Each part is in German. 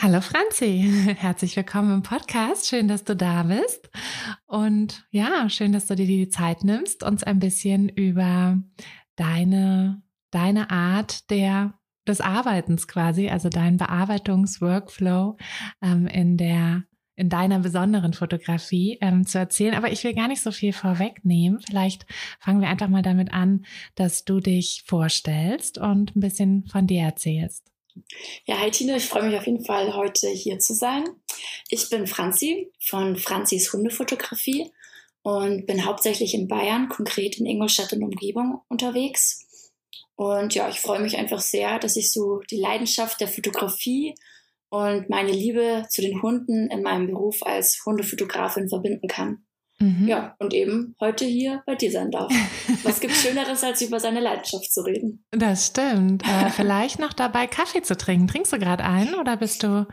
Hallo Franzi, herzlich willkommen im Podcast. Schön, dass du da bist. Und ja, schön, dass du dir die Zeit nimmst, uns ein bisschen über deine, deine Art der, des Arbeitens quasi, also deinen Bearbeitungsworkflow ähm, in der in deiner besonderen Fotografie ähm, zu erzählen. Aber ich will gar nicht so viel vorwegnehmen. Vielleicht fangen wir einfach mal damit an, dass du dich vorstellst und ein bisschen von dir erzählst. Ja, hi Tine, ich freue mich auf jeden Fall, heute hier zu sein. Ich bin Franzi von Franzis Hundefotografie und bin hauptsächlich in Bayern, konkret in Ingolstadt und Umgebung unterwegs. Und ja, ich freue mich einfach sehr, dass ich so die Leidenschaft der Fotografie und meine Liebe zu den Hunden in meinem Beruf als Hundefotografin verbinden kann. Mhm. Ja, und eben heute hier bei dir sein darf. Was gibt Schöneres, als über seine Leidenschaft zu reden? Das stimmt. Äh, vielleicht noch dabei Kaffee zu trinken. Trinkst du gerade einen oder bist du,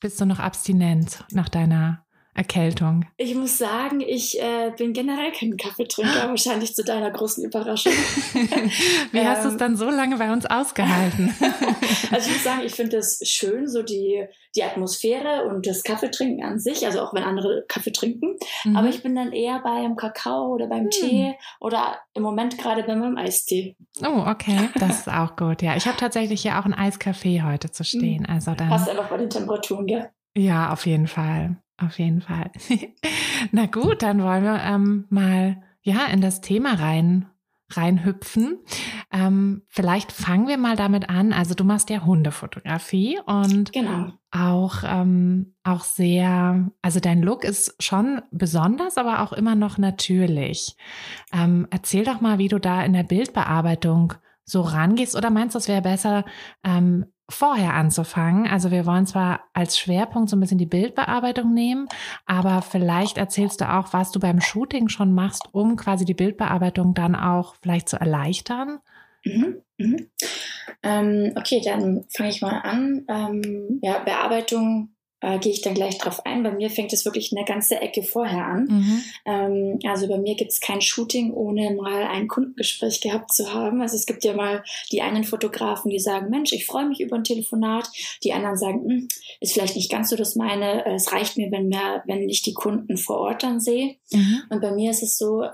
bist du noch abstinent nach deiner Erkältung? Ich muss sagen, ich äh, bin generell kein Kaffeetrinker, wahrscheinlich zu deiner großen Überraschung. Wie ähm, hast du es dann so lange bei uns ausgehalten? also ich muss sagen, ich finde es schön, so die, die Atmosphäre und das Kaffeetrinken an sich, also auch wenn andere Kaffee trinken. Mhm. Aber ich bin dann eher beim Kakao oder beim mhm. Tee oder im Moment gerade bei meinem Eistee. Oh, okay, das ist auch gut. Ja, ich habe tatsächlich hier auch ein Eiskaffee heute zu stehen. Mhm. Also dann. Passt einfach bei den Temperaturen, gell? Ja, auf jeden Fall. Auf jeden Fall. Na gut, dann wollen wir ähm, mal ja in das Thema rein reinhüpfen. Ähm, vielleicht fangen wir mal damit an. Also du machst ja Hundefotografie und genau. auch ähm, auch sehr. Also dein Look ist schon besonders, aber auch immer noch natürlich. Ähm, erzähl doch mal, wie du da in der Bildbearbeitung so rangehst. Oder meinst du, es wäre besser, ähm, vorher anzufangen. Also wir wollen zwar als Schwerpunkt so ein bisschen die Bildbearbeitung nehmen, aber vielleicht erzählst du auch, was du beim Shooting schon machst, um quasi die Bildbearbeitung dann auch vielleicht zu erleichtern. Mhm, mhm. Ähm, okay, dann fange ich mal an. Ähm, ja, Bearbeitung äh, gehe ich dann gleich drauf ein. Bei mir fängt es wirklich eine ganze Ecke vorher an. Mhm. Ähm, also bei mir gibt es kein Shooting, ohne mal ein Kundengespräch gehabt zu haben. Also es gibt ja mal die einen Fotografen, die sagen, Mensch, ich freue mich über ein Telefonat. Die anderen sagen, hm, ist vielleicht nicht ganz so das meine. Es reicht mir, wenn, mehr, wenn ich die Kunden vor Ort dann sehe. Mhm. Und bei mir ist es so,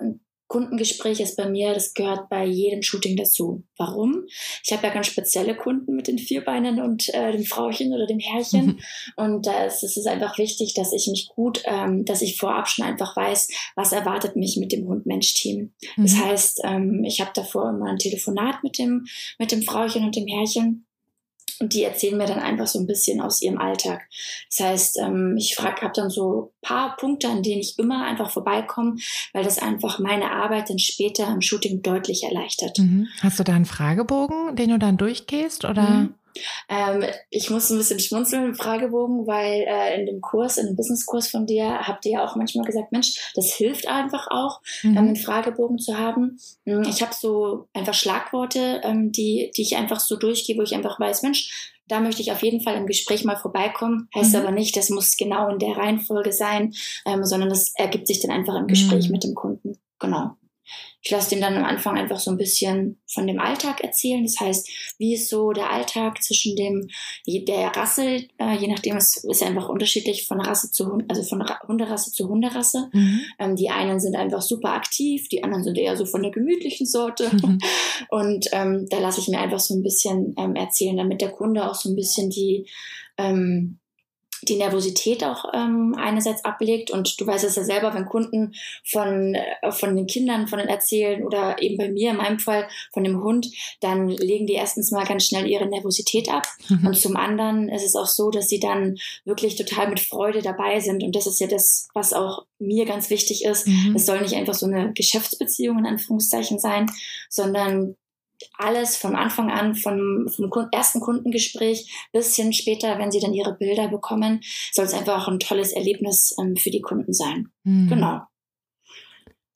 Kundengespräch ist bei mir, das gehört bei jedem Shooting dazu. Warum? Ich habe ja ganz spezielle Kunden mit den Vierbeinen und äh, dem Frauchen oder dem Herrchen. Und da ist es ist einfach wichtig, dass ich mich gut, ähm, dass ich vorab schon einfach weiß, was erwartet mich mit dem Hund-Mensch-Team. Mhm. Das heißt, ähm, ich habe davor immer ein Telefonat mit dem, mit dem Frauchen und dem Herrchen und die erzählen mir dann einfach so ein bisschen aus ihrem Alltag. Das heißt, ähm, ich frage, habe dann so ein paar Punkte, an denen ich immer einfach vorbeikomme, weil das einfach meine Arbeit dann später im Shooting deutlich erleichtert. Mhm. Hast du da einen Fragebogen, den du dann durchgehst oder? Mhm. Ähm, ich muss ein bisschen schmunzeln im Fragebogen, weil äh, in dem Kurs, in dem Businesskurs von dir, habt ihr ja auch manchmal gesagt, Mensch, das hilft einfach auch, mhm. ähm, einen Fragebogen zu haben. Hm, ich habe so einfach Schlagworte, ähm, die, die ich einfach so durchgehe, wo ich einfach weiß, Mensch, da möchte ich auf jeden Fall im Gespräch mal vorbeikommen. Heißt mhm. aber nicht, das muss genau in der Reihenfolge sein, ähm, sondern das ergibt sich dann einfach im Gespräch mhm. mit dem Kunden. Genau. Ich lasse den dann am Anfang einfach so ein bisschen von dem Alltag erzählen. Das heißt, wie ist so der Alltag zwischen dem, der Rasse, äh, je nachdem, es ist einfach unterschiedlich von Rasse zu Hund, also von Hunderasse zu Hunderasse. Mhm. Ähm, die einen sind einfach super aktiv, die anderen sind eher so von der gemütlichen Sorte. Mhm. Und ähm, da lasse ich mir einfach so ein bisschen ähm, erzählen, damit der Kunde auch so ein bisschen die, ähm, die Nervosität auch ähm, einerseits ablegt. Und du weißt es ja selber, wenn Kunden von, äh, von den Kindern, von den erzählen oder eben bei mir in meinem Fall von dem Hund, dann legen die erstens mal ganz schnell ihre Nervosität ab. Mhm. Und zum anderen ist es auch so, dass sie dann wirklich total mit Freude dabei sind. Und das ist ja das, was auch mir ganz wichtig ist. Mhm. Es soll nicht einfach so eine Geschäftsbeziehung in Anführungszeichen sein, sondern alles vom Anfang an, vom, vom ersten Kundengespräch bis hin später, wenn sie dann ihre Bilder bekommen, soll es einfach auch ein tolles Erlebnis ähm, für die Kunden sein. Mhm. Genau.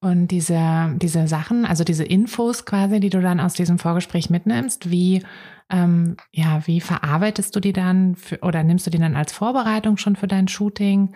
Und diese, diese Sachen, also diese Infos quasi, die du dann aus diesem Vorgespräch mitnimmst, wie, ähm, ja, wie verarbeitest du die dann für, oder nimmst du die dann als Vorbereitung schon für dein Shooting?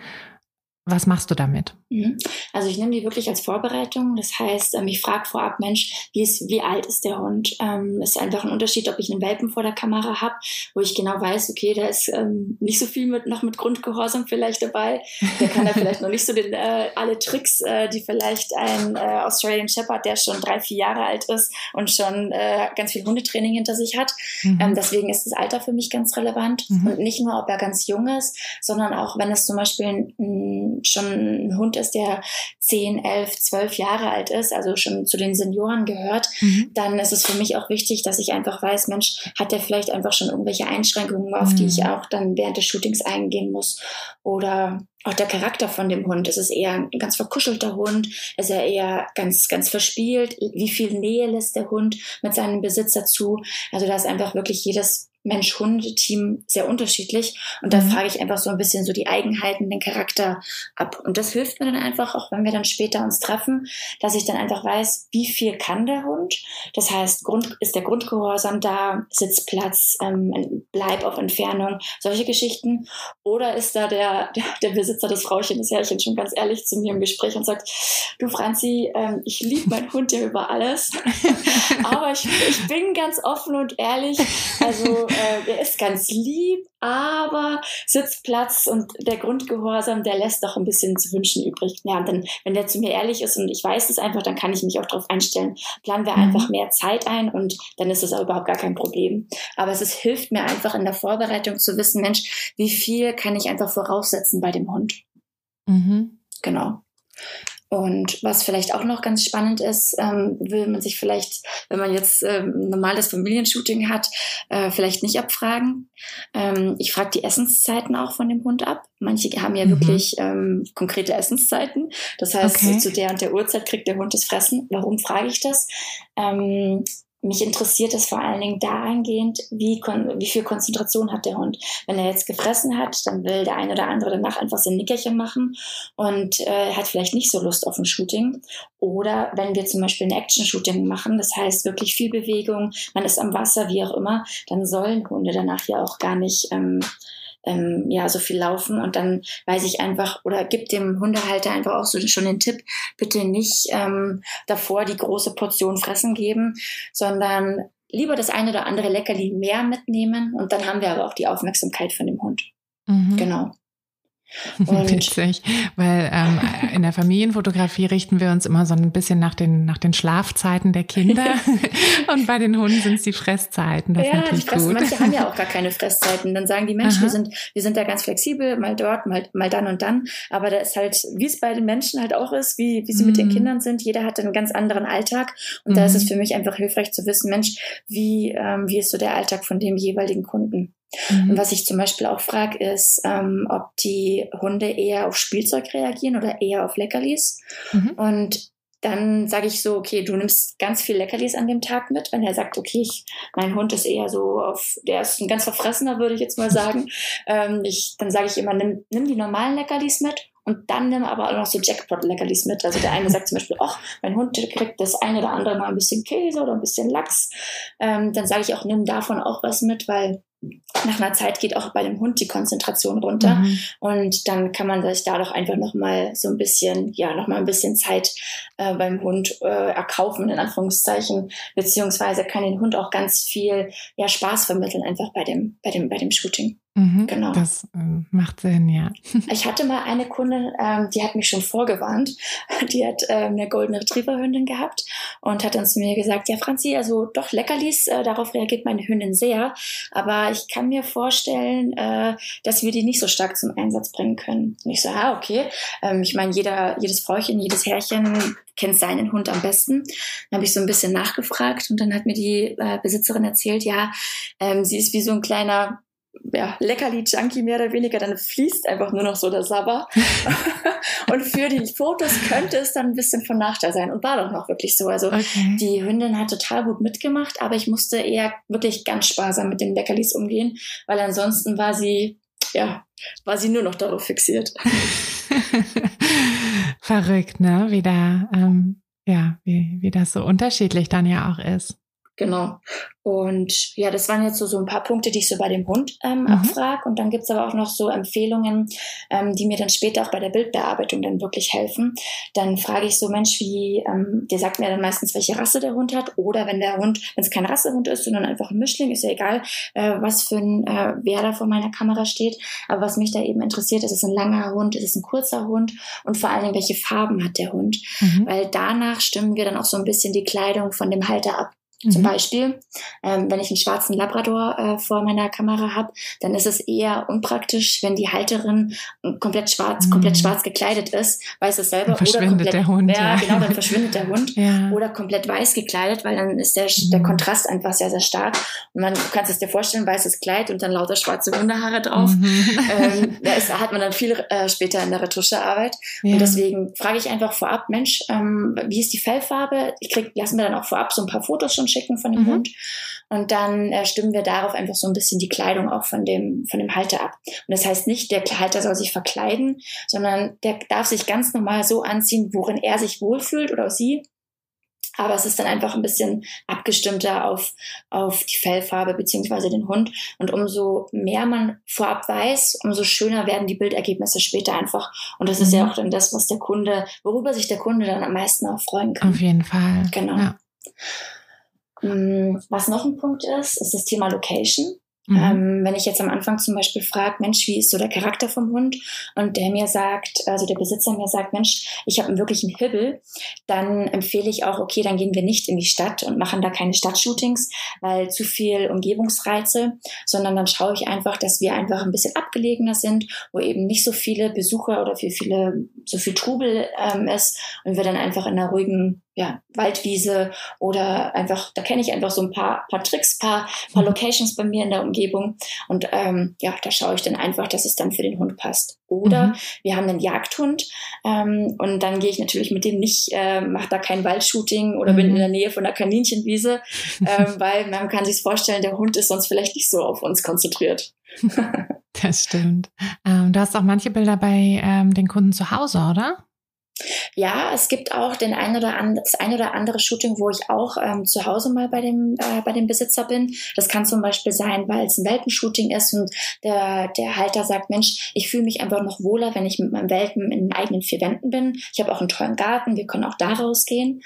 Was machst du damit? Mhm. Also ich nehme die wirklich als Vorbereitung. Das heißt, ähm, ich frage vorab, Mensch, wie, ist, wie alt ist der Hund? Ähm, ist einfach ein Unterschied, ob ich einen Welpen vor der Kamera habe, wo ich genau weiß, okay, da ist ähm, nicht so viel mit, noch mit Grundgehorsam vielleicht dabei. Der kann da vielleicht noch nicht so den, äh, alle Tricks, äh, die vielleicht ein äh, Australian Shepherd, der schon drei, vier Jahre alt ist und schon äh, ganz viel Hundetraining hinter sich hat. Mhm. Ähm, deswegen ist das Alter für mich ganz relevant. Mhm. Und nicht nur, ob er ganz jung ist, sondern auch, wenn es zum Beispiel ein schon ein Hund ist, der 10, 11, 12 Jahre alt ist, also schon zu den Senioren gehört, mhm. dann ist es für mich auch wichtig, dass ich einfach weiß, Mensch, hat der vielleicht einfach schon irgendwelche Einschränkungen, auf mhm. die ich mhm. auch dann während des Shootings eingehen muss? Oder auch der Charakter von dem Hund. Ist es eher ein ganz verkuschelter Hund? Ist er eher ganz, ganz verspielt? Wie viel Nähe lässt der Hund mit seinem Besitzer zu? Also da ist einfach wirklich jedes Mensch-Hund-Team sehr unterschiedlich. Und da mhm. frage ich einfach so ein bisschen so die Eigenheiten, den Charakter ab. Und das hilft mir dann einfach, auch wenn wir dann später uns treffen, dass ich dann einfach weiß, wie viel kann der Hund. Das heißt, Grund, ist der Grundgehorsam da, Sitzplatz, ähm, Bleib auf Entfernung, solche Geschichten. Oder ist da der, der, der Besitzer des Frauchen, das Herrchen schon ganz ehrlich zu mir im Gespräch und sagt, du Franzi, ähm, ich liebe meinen Hund ja über alles. Aber ich, ich bin ganz offen und ehrlich. Also äh, der ist ganz lieb, aber Sitzplatz und der Grundgehorsam, der lässt doch ein bisschen zu wünschen übrig. Ja, und dann, wenn der zu mir ehrlich ist und ich weiß es einfach, dann kann ich mich auch darauf einstellen. Planen wir mhm. einfach mehr Zeit ein und dann ist es auch überhaupt gar kein Problem. Aber es ist, hilft mir einfach in der Vorbereitung zu wissen, Mensch, wie viel kann ich einfach voraussetzen bei dem Hund? Mhm. Genau. Und was vielleicht auch noch ganz spannend ist, ähm, will man sich vielleicht, wenn man jetzt ähm, normales Familienshooting hat, äh, vielleicht nicht abfragen. Ähm, ich frage die Essenszeiten auch von dem Hund ab. Manche haben ja mhm. wirklich ähm, konkrete Essenszeiten. Das heißt, okay. zu der und der Uhrzeit kriegt der Hund das Fressen. Warum frage ich das? Ähm, mich interessiert es vor allen Dingen dahingehend, wie, wie viel Konzentration hat der Hund. Wenn er jetzt gefressen hat, dann will der eine oder andere danach einfach sein Nickerchen machen und äh, hat vielleicht nicht so Lust auf ein Shooting. Oder wenn wir zum Beispiel ein Action-Shooting machen, das heißt wirklich viel Bewegung, man ist am Wasser, wie auch immer, dann sollen Hunde danach ja auch gar nicht ähm, ähm, ja so viel laufen und dann weiß ich einfach oder gibt dem Hundehalter einfach auch so schon den Tipp, bitte nicht ähm, davor die große Portion fressen geben, sondern lieber das eine oder andere Leckerli mehr mitnehmen und dann haben wir aber auch die Aufmerksamkeit von dem Hund. Mhm. Genau. Und Witzig, weil ähm, in der Familienfotografie richten wir uns immer so ein bisschen nach den, nach den Schlafzeiten der Kinder und bei den Hunden sind es die Fresszeiten. Das ja, ist natürlich Fress, gut. manche haben ja auch gar keine Fresszeiten. Dann sagen die Menschen, wir sind, wir sind da ganz flexibel, mal dort, mal, mal dann und dann. Aber da ist halt, wie es bei den Menschen halt auch ist, wie, wie sie mhm. mit den mhm. Kindern sind, jeder hat einen ganz anderen Alltag. Und mhm. da ist es mhm. für mich einfach hilfreich zu wissen, Mensch, wie, ähm, wie ist so der Alltag von dem jeweiligen Kunden? Mhm. Und was ich zum Beispiel auch frage, ist, ähm, ob die Hunde eher auf Spielzeug reagieren oder eher auf Leckerlis. Mhm. Und dann sage ich so, okay, du nimmst ganz viel Leckerlis an dem Tag mit. Wenn er sagt, okay, ich, mein Hund ist eher so auf, der ist ein ganz verfressener, würde ich jetzt mal sagen. ähm, ich, dann sage ich immer, nimm, nimm die normalen Leckerlis mit und dann nimm aber auch noch so Jackpot-Leckerlis mit. Also der eine sagt zum Beispiel, ach, mein Hund kriegt das eine oder andere mal ein bisschen Käse oder ein bisschen Lachs. Ähm, dann sage ich auch, nimm davon auch was mit, weil nach einer Zeit geht auch bei dem Hund die Konzentration runter. Mhm. und dann kann man sich da doch einfach noch mal so ein bisschen ja noch mal ein bisschen Zeit äh, beim Hund äh, erkaufen in Anführungszeichen. Beziehungsweise kann den Hund auch ganz viel ja Spaß vermitteln einfach bei dem bei dem bei dem Shooting Mhm, genau. Das äh, macht Sinn, ja. Ich hatte mal eine Kundin, ähm, die hat mich schon vorgewarnt. Die hat äh, eine goldene Retriever-Hündin gehabt und hat dann zu mir gesagt, ja Franzi, also doch Leckerlis, äh, darauf reagiert meine Hündin sehr, aber ich kann mir vorstellen, äh, dass wir die nicht so stark zum Einsatz bringen können. Und ich so, ah, okay. Ähm, ich meine, jeder, jedes Frauchen, jedes Herrchen kennt seinen Hund am besten. Dann habe ich so ein bisschen nachgefragt und dann hat mir die äh, Besitzerin erzählt, ja, ähm, sie ist wie so ein kleiner ja, Leckerli-Junkie mehr oder weniger, dann fließt einfach nur noch so der Sabber. und für die Fotos könnte es dann ein bisschen von Nachteil sein und war doch noch wirklich so. Also okay. die Hündin hat total gut mitgemacht, aber ich musste eher wirklich ganz sparsam mit den Leckerlis umgehen, weil ansonsten war sie, ja, war sie nur noch darauf fixiert. Verrückt, ne? Wie da, ähm, ja, wie, wie das so unterschiedlich dann ja auch ist. Genau. Und ja, das waren jetzt so, so ein paar Punkte, die ich so bei dem Hund ähm, mhm. abfrage. Und dann gibt's aber auch noch so Empfehlungen, ähm, die mir dann später auch bei der Bildbearbeitung dann wirklich helfen. Dann frage ich so, Mensch, wie, ähm, der sagt mir dann meistens, welche Rasse der Hund hat. Oder wenn der Hund, wenn es kein Rassehund ist, sondern einfach ein Mischling, ist ja egal, äh, was für ein, äh, wer da vor meiner Kamera steht. Aber was mich da eben interessiert, ist es ein langer Hund, ist es ein kurzer Hund und vor allen Dingen, welche Farben hat der Hund. Mhm. Weil danach stimmen wir dann auch so ein bisschen die Kleidung von dem Halter ab. Zum mhm. Beispiel, ähm, wenn ich einen schwarzen Labrador äh, vor meiner Kamera habe, dann ist es eher unpraktisch, wenn die Halterin komplett schwarz, mhm. komplett schwarz gekleidet ist, weiß es selber. Dann verschwindet oder komplett, der Hund. Ja, ja, genau, dann verschwindet der Hund. Ja. Oder komplett weiß gekleidet, weil dann ist der, mhm. der Kontrast einfach sehr, sehr stark. Und man kann es dir vorstellen, weißes Kleid und dann lauter schwarze Hundehaare drauf. Mhm. Ähm, da ist, hat man dann viel äh, später in der Retuschearbeit. Ja. Und deswegen frage ich einfach vorab, Mensch, ähm, wie ist die Fellfarbe? Ich krieg, lassen wir dann auch vorab so ein paar Fotos schon schicken von dem mhm. Hund. Und dann äh, stimmen wir darauf einfach so ein bisschen die Kleidung auch von dem, von dem Halter ab. Und das heißt nicht, der Halter soll sich verkleiden, sondern der darf sich ganz normal so anziehen, worin er sich wohlfühlt oder sie. Aber es ist dann einfach ein bisschen abgestimmter auf, auf die Fellfarbe beziehungsweise den Hund. Und umso mehr man vorab weiß, umso schöner werden die Bildergebnisse später einfach. Und das mhm. ist ja mhm. auch dann das, was der Kunde, worüber sich der Kunde dann am meisten auch freuen kann. Auf jeden Fall. Genau. Ja. Mm, was noch ein Punkt ist, ist das Thema Location. Mhm. Ähm, wenn ich jetzt am Anfang zum Beispiel frage, Mensch, wie ist so der Charakter vom Hund? Und der mir sagt, also der Besitzer mir sagt, Mensch, ich habe einen wirklichen Hibbel, dann empfehle ich auch, okay, dann gehen wir nicht in die Stadt und machen da keine Stadtshootings, weil zu viel Umgebungsreize, sondern dann schaue ich einfach, dass wir einfach ein bisschen abgelegener sind, wo eben nicht so viele Besucher oder viel, viele, so viel Trubel ähm, ist und wir dann einfach in einer ruhigen ja, Waldwiese oder einfach, da kenne ich einfach so ein paar, paar Tricks, paar, paar mhm. Locations bei mir in der Umgebung. Und ähm, ja, da schaue ich dann einfach, dass es dann für den Hund passt. Oder mhm. wir haben einen Jagdhund ähm, und dann gehe ich natürlich mit dem nicht, äh, mache da kein Waldshooting oder mhm. bin in der Nähe von der Kaninchenwiese, äh, weil man kann sich vorstellen, der Hund ist sonst vielleicht nicht so auf uns konzentriert. das stimmt. Ähm, du hast auch manche Bilder bei ähm, den Kunden zu Hause, oder? Ja, es gibt auch den ein oder an, das ein oder andere Shooting, wo ich auch ähm, zu Hause mal bei dem, äh, bei dem Besitzer bin. Das kann zum Beispiel sein, weil es ein Welpenshooting ist und der, der Halter sagt, Mensch, ich fühle mich einfach noch wohler, wenn ich mit meinem Welpen in eigenen vier Wänden bin. Ich habe auch einen tollen Garten, wir können auch da rausgehen.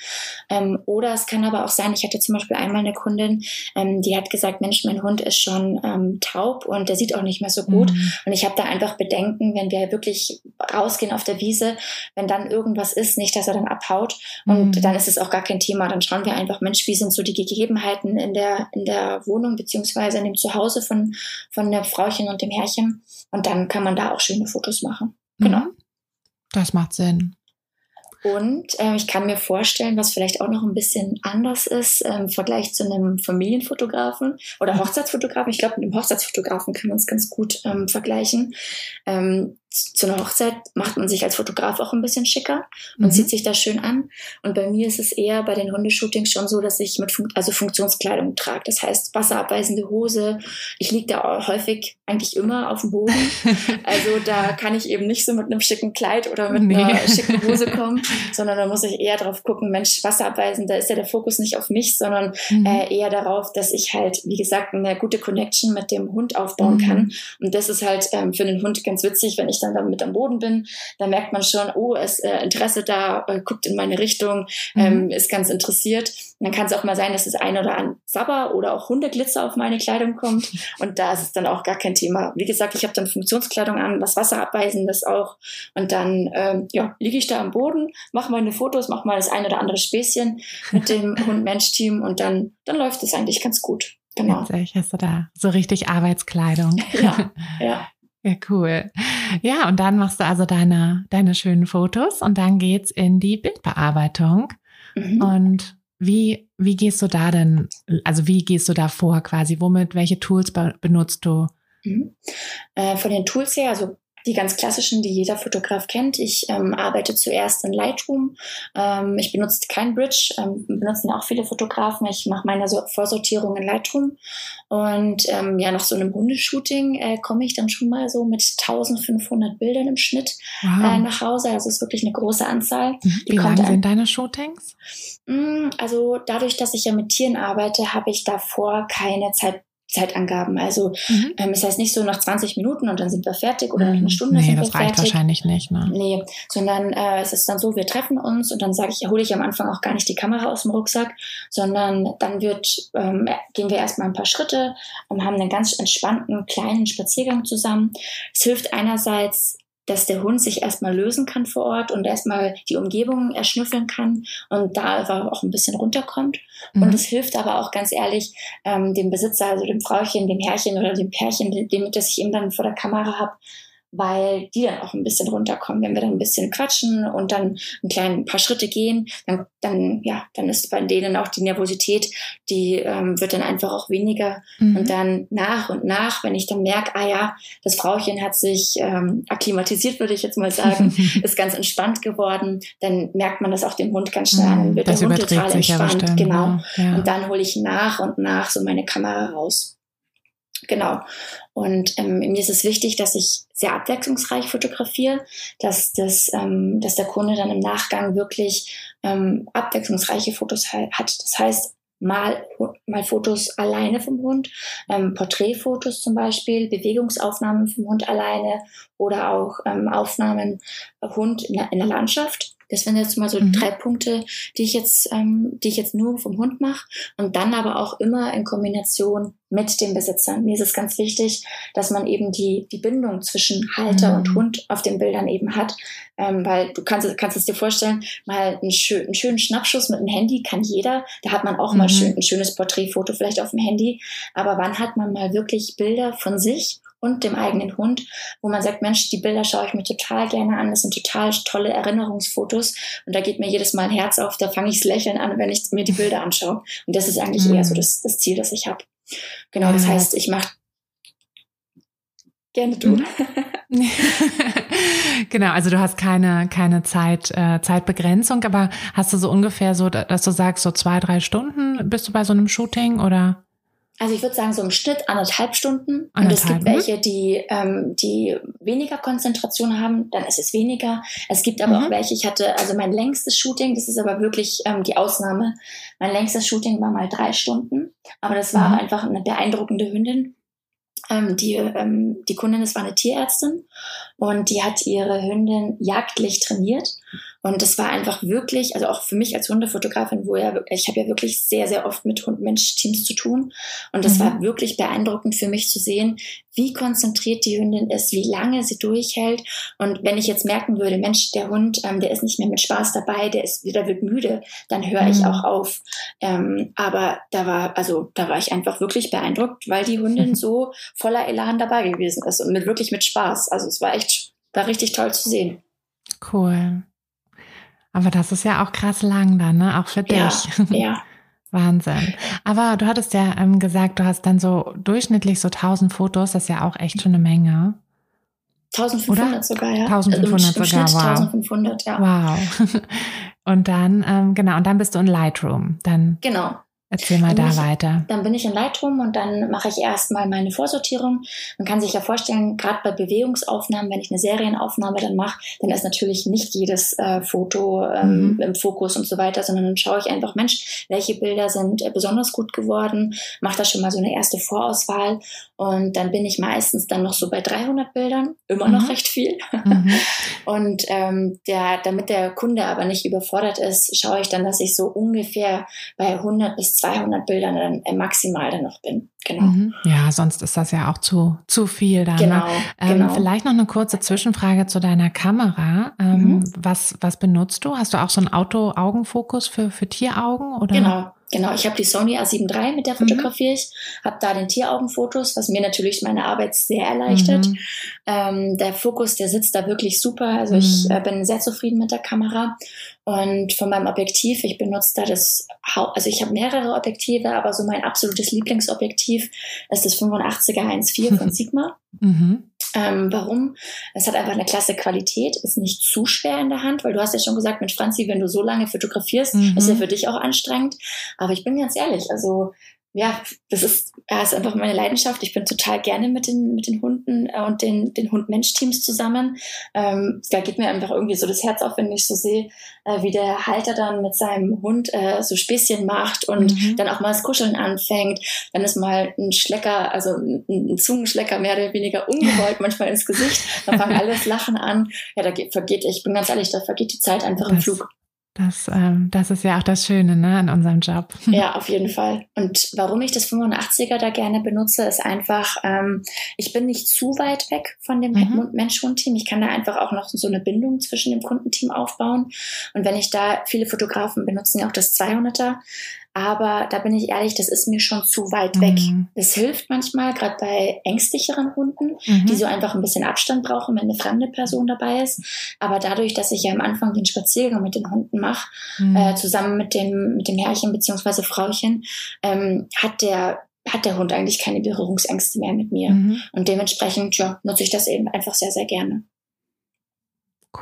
Ähm, oder es kann aber auch sein, ich hatte zum Beispiel einmal eine Kundin, ähm, die hat gesagt, Mensch, mein Hund ist schon ähm, taub und der sieht auch nicht mehr so gut. Mhm. Und ich habe da einfach Bedenken, wenn wir wirklich rausgehen auf der Wiese, wenn dann irgendwas ist, nicht, dass er dann abhaut. Und mhm. dann ist es auch gar kein Thema. Dann schauen wir einfach, Mensch, wie sind so die Gegebenheiten in der, in der Wohnung beziehungsweise in dem Zuhause von, von der Frauchen und dem Herrchen. Und dann kann man da auch schöne Fotos machen. Genau. Mhm. Das macht Sinn. Und äh, ich kann mir vorstellen, was vielleicht auch noch ein bisschen anders ist ähm, im Vergleich zu einem Familienfotografen oder Hochzeitsfotografen. Ich glaube, mit einem Hochzeitsfotografen kann man es ganz gut ähm, vergleichen. Ähm, zu einer Hochzeit macht man sich als Fotograf auch ein bisschen schicker und mhm. zieht sich da schön an. Und bei mir ist es eher bei den Hundeshootings schon so, dass ich mit Fun also Funktionskleidung trage. Das heißt wasserabweisende Hose. Ich liege da häufig eigentlich immer auf dem Boden. also da kann ich eben nicht so mit einem schicken Kleid oder mit nee. einer schicken Hose kommen, sondern da muss ich eher drauf gucken, Mensch, wasserabweisend, da ist ja der Fokus nicht auf mich, sondern mhm. äh, eher darauf, dass ich halt, wie gesagt, eine gute Connection mit dem Hund aufbauen mhm. kann. Und das ist halt ähm, für den Hund ganz witzig, wenn ich dann dann mit am Boden bin, dann merkt man schon, oh, es äh, Interesse da, äh, guckt in meine Richtung, mhm. ähm, ist ganz interessiert. Und dann kann es auch mal sein, dass das ein oder ein Sabber oder auch Hundeglitzer auf meine Kleidung kommt. Und da ist es dann auch gar kein Thema. Wie gesagt, ich habe dann Funktionskleidung an, was Wasserabweisendes auch. Und dann ähm, ja, liege ich da am Boden, mache meine Fotos, mache mal das ein oder andere Späßchen mit dem Hund-Mensch-Team und dann, dann läuft es eigentlich ganz gut. Genau. Witzig, hast du da so richtig Arbeitskleidung. Ja, ja. Ja, cool. Ja, und dann machst du also deine, deine schönen Fotos und dann geht's in die Bildbearbeitung. Mhm. Und wie, wie gehst du da denn, also wie gehst du da vor quasi? Womit, welche Tools benutzt du? Mhm. Äh, von den Tools her, also die ganz klassischen, die jeder Fotograf kennt. Ich ähm, arbeite zuerst in Lightroom. Ähm, ich benutze kein Bridge, ähm, benutzen auch viele Fotografen. Ich mache meine so Vorsortierung in Lightroom. Und ähm, ja, nach so einem Hundeshooting äh, komme ich dann schon mal so mit 1500 Bildern im Schnitt wow. äh, nach Hause. Also es ist wirklich eine große Anzahl. Mhm. Wie lange sind deine Shootings? Mm, also dadurch, dass ich ja mit Tieren arbeite, habe ich davor keine Zeit Zeitangaben. Also mhm. ähm, es heißt nicht so nach 20 Minuten und dann sind wir fertig oder nach einer mhm. Stunde nee, sind wir fertig. Nee, das reicht wahrscheinlich nicht. Ne? Nee, sondern äh, es ist dann so, wir treffen uns und dann sage ich, hole ich am Anfang auch gar nicht die Kamera aus dem Rucksack, sondern dann wird, ähm, gehen wir erstmal ein paar Schritte und haben einen ganz entspannten kleinen Spaziergang zusammen. Es hilft einerseits dass der Hund sich erstmal lösen kann vor Ort und erstmal die Umgebung erschnüffeln kann und da auch ein bisschen runterkommt. Mhm. Und es hilft aber auch ganz ehrlich ähm, dem Besitzer, also dem Frauchen, dem Herrchen oder dem Pärchen, dem, das ich eben dann vor der Kamera habe, weil die dann auch ein bisschen runterkommen. Wenn wir dann ein bisschen quatschen und dann ein klein paar Schritte gehen, dann, dann ja, dann ist bei denen auch die Nervosität, die ähm, wird dann einfach auch weniger. Mhm. Und dann nach und nach, wenn ich dann merke, ah ja, das Frauchen hat sich ähm, akklimatisiert, würde ich jetzt mal sagen, ist ganz entspannt geworden, dann merkt man das auch dem Hund ganz schnell an. Dann wird das der Hund total entspannt. Genau. Ja. Und dann hole ich nach und nach so meine Kamera raus. Genau. Und ähm, mir ist es wichtig, dass ich sehr abwechslungsreich fotografiere, dass, das, ähm, dass der Kunde dann im Nachgang wirklich ähm, abwechslungsreiche Fotos hat. Das heißt, mal, mal Fotos alleine vom Hund, ähm, Porträtfotos zum Beispiel, Bewegungsaufnahmen vom Hund alleine oder auch ähm, Aufnahmen Hund in der, in der Landschaft. Das wären jetzt mal so mhm. drei Punkte, die ich jetzt, ähm, die ich jetzt nur vom Hund mache und dann aber auch immer in Kombination mit dem Besitzer. Mir ist es ganz wichtig, dass man eben die, die Bindung zwischen Halter mhm. und Hund auf den Bildern eben hat, ähm, weil du kannst, kannst es dir vorstellen, mal einen, schön, einen schönen Schnappschuss mit dem Handy kann jeder, da hat man auch mhm. mal schön, ein schönes Porträtfoto vielleicht auf dem Handy, aber wann hat man mal wirklich Bilder von sich und dem eigenen Hund, wo man sagt, Mensch, die Bilder schaue ich mir total gerne an, das sind total tolle Erinnerungsfotos und da geht mir jedes Mal ein Herz auf, da fange ich das Lächeln an, wenn ich mir die Bilder anschaue. Und das ist eigentlich mhm. eher so das, das Ziel, das ich habe. Genau, das heißt, ich mache gerne du. Mhm. genau, also du hast keine, keine Zeit, äh, Zeitbegrenzung, aber hast du so ungefähr so, dass du sagst, so zwei, drei Stunden bist du bei so einem Shooting oder? Also ich würde sagen, so im Schnitt anderthalb Stunden. Anderthalb, und es gibt welche, mhm. die, ähm, die weniger Konzentration haben, dann ist es weniger. Es gibt aber mhm. auch welche, ich hatte, also mein längstes Shooting, das ist aber wirklich ähm, die Ausnahme. Mein längstes Shooting war mal drei Stunden, aber das war mhm. einfach eine beeindruckende Hündin. Ähm, die, ähm, die Kundin, das war eine Tierärztin und die hat ihre Hündin jagdlich trainiert und das war einfach wirklich, also auch für mich als Hundefotografin, wo ja, ich habe ja wirklich sehr, sehr oft mit Hund-Mensch-Teams zu tun. Und das mhm. war wirklich beeindruckend für mich zu sehen, wie konzentriert die Hündin ist, wie lange sie durchhält. Und wenn ich jetzt merken würde, Mensch, der Hund, ähm, der ist nicht mehr mit Spaß dabei, der ist, der wird müde, dann höre mhm. ich auch auf. Ähm, aber da war, also da war ich einfach wirklich beeindruckt, weil die Hündin so voller Elan dabei gewesen ist und mit wirklich mit Spaß. Also es war echt, war richtig toll zu sehen. Cool. Aber das ist ja auch krass lang dann, ne? Auch für dich. Ja. ja. Wahnsinn. Aber du hattest ja ähm, gesagt, du hast dann so durchschnittlich so 1000 Fotos. Das ist ja auch echt schon eine Menge. 1500 Oder? sogar, ja. 1500 also sogar, wow. 1500, ja. Wow. Und dann, ähm, genau, und dann bist du in Lightroom. Dann genau. Erzähl mal dann da ich, weiter. Dann bin ich in Lightroom und dann mache ich erstmal meine Vorsortierung. Man kann sich ja vorstellen, gerade bei Bewegungsaufnahmen, wenn ich eine Serienaufnahme dann mache, dann ist natürlich nicht jedes äh, Foto ähm, mhm. im Fokus und so weiter, sondern dann schaue ich einfach, Mensch, welche Bilder sind äh, besonders gut geworden, mache da schon mal so eine erste Vorauswahl und dann bin ich meistens dann noch so bei 300 Bildern, immer mhm. noch recht viel. Mhm. und ähm, der, damit der Kunde aber nicht überfordert ist, schaue ich dann, dass ich so ungefähr bei 100 bis 200 Bildern dann äh, maximal dann noch bin. Genau. Mhm. Ja, sonst ist das ja auch zu, zu viel dann. Ne? Genau, ne? ähm, genau. Vielleicht noch eine kurze Zwischenfrage zu deiner Kamera. Ähm, mhm. was, was benutzt du? Hast du auch so einen Auto-Augenfokus für, für Tieraugen? Oder? Genau. Genau, ich habe die Sony A7 III, mit der mhm. fotografiere ich, habe da den Tieraugenfotos, was mir natürlich meine Arbeit sehr erleichtert. Mhm. Ähm, der Fokus, der sitzt da wirklich super. Also mhm. ich äh, bin sehr zufrieden mit der Kamera. Und von meinem Objektiv, ich benutze da das, also ich habe mehrere Objektive, aber so mein absolutes Lieblingsobjektiv ist das 85er 1.4 von Sigma. Mhm. Ähm, warum? Es hat einfach eine klasse Qualität, ist nicht zu schwer in der Hand, weil du hast ja schon gesagt, mit Franzi, wenn du so lange fotografierst, mhm. ist ja für dich auch anstrengend. Aber ich bin ganz ehrlich, also ja, das ist, ja, ist einfach meine Leidenschaft. Ich bin total gerne mit den, mit den Hunden äh, und den, den Hund-Mensch-Teams zusammen. Ähm, da geht mir einfach irgendwie so das Herz auf, wenn ich so sehe, äh, wie der Halter dann mit seinem Hund äh, so Späßchen macht und mhm. dann auch mal das Kuscheln anfängt. Dann ist mal ein Schlecker, also ein, ein Zungenschlecker mehr oder weniger ungewollt manchmal ins Gesicht. Dann fangen alles Lachen an. Ja, da geht, vergeht, ich bin ganz ehrlich, da vergeht die Zeit einfach im Flug. Das, ähm, das ist ja auch das Schöne ne, an unserem Job. Ja, auf jeden Fall. Und warum ich das 85er da gerne benutze, ist einfach, ähm, ich bin nicht zu weit weg von dem mhm. Mensch-Hund-Team. Ich kann da einfach auch noch so eine Bindung zwischen dem Kundenteam aufbauen. Und wenn ich da, viele Fotografen benutzen ja auch das 200er, aber da bin ich ehrlich, das ist mir schon zu weit weg. Mhm. Das hilft manchmal, gerade bei ängstlicheren Hunden, mhm. die so einfach ein bisschen Abstand brauchen, wenn eine fremde Person dabei ist. Aber dadurch, dass ich ja am Anfang den Spaziergang mit den Hunden mache, mhm. äh, zusammen mit dem, mit dem Herrchen beziehungsweise Frauchen, ähm, hat der hat der Hund eigentlich keine Berührungsängste mehr mit mir. Mhm. Und dementsprechend ja, nutze ich das eben einfach sehr, sehr gerne.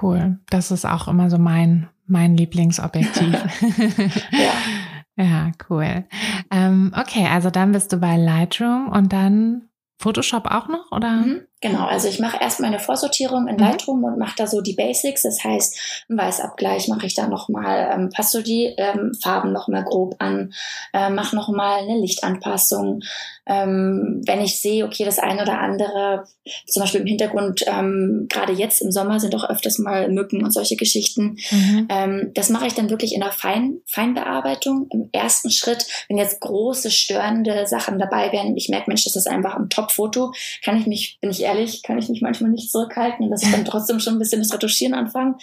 Cool. Das ist auch immer so mein, mein Lieblingsobjektiv. ja. Ja, cool. Ähm, okay, also dann bist du bei Lightroom und dann Photoshop auch noch, oder? Mhm. Genau, also ich mache erst meine Vorsortierung in mhm. Lightroom und mache da so die Basics. Das heißt, im Weißabgleich mache ich da nochmal, ähm, passe so die ähm, Farben nochmal grob an, äh, mache nochmal eine Lichtanpassung. Ähm, wenn ich sehe, okay, das eine oder andere, zum Beispiel im Hintergrund, ähm, gerade jetzt im Sommer sind auch öfters mal Mücken und solche Geschichten. Mhm. Ähm, das mache ich dann wirklich in der Fein Feinbearbeitung. Im ersten Schritt, wenn jetzt große störende Sachen dabei wären, ich merke, Mensch, das ist einfach ein Top-Foto, kann ich mich, bin ich ehrlich, kann ich mich manchmal nicht zurückhalten und dass ich dann trotzdem schon ein bisschen das Retuschieren anfange.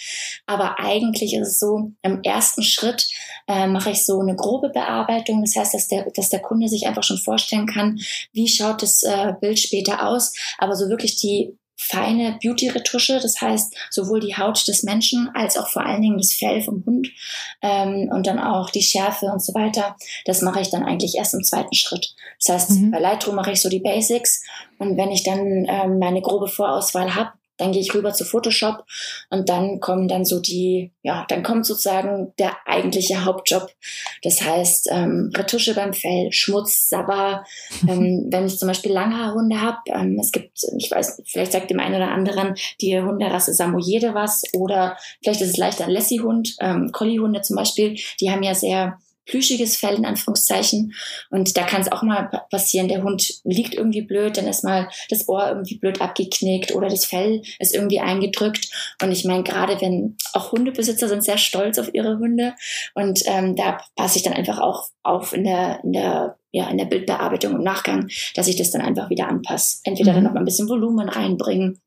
Aber eigentlich ist es so, im ersten Schritt äh, mache ich so eine grobe Bearbeitung. Das heißt, dass der, dass der Kunde sich einfach schon vorstellen kann, wie schaut das äh, Bild später aus. Aber so wirklich die feine Beauty-Retusche, das heißt sowohl die Haut des Menschen als auch vor allen Dingen das Fell vom Hund ähm, und dann auch die Schärfe und so weiter. Das mache ich dann eigentlich erst im zweiten Schritt. Das heißt, mhm. bei Lightroom mache ich so die Basics und wenn ich dann ähm, meine grobe Vorauswahl habe, dann gehe ich rüber zu Photoshop und dann kommen dann so die, ja, dann kommt sozusagen der eigentliche Hauptjob. Das heißt, ähm, Retusche beim Fell, Schmutz, Sabber. Ähm, wenn ich zum Beispiel Langhaarhunde habe, ähm, es gibt, ich weiß, vielleicht sagt dem einen oder anderen die Hunderasse Samoyede was oder vielleicht ist es leichter ein Lassie-Hund, ähm, Collie-Hunde zum Beispiel, die haben ja sehr plüschiges Fell in Anführungszeichen. Und da kann es auch mal passieren, der Hund liegt irgendwie blöd, dann ist mal das Ohr irgendwie blöd abgeknickt oder das Fell ist irgendwie eingedrückt. Und ich meine, gerade wenn auch Hundebesitzer sind sehr stolz auf ihre Hunde und ähm, da passe ich dann einfach auch auf in der, in der ja, in der Bildbearbeitung im Nachgang, dass ich das dann einfach wieder anpasse. Entweder mhm. dann noch mal ein bisschen Volumen reinbringen,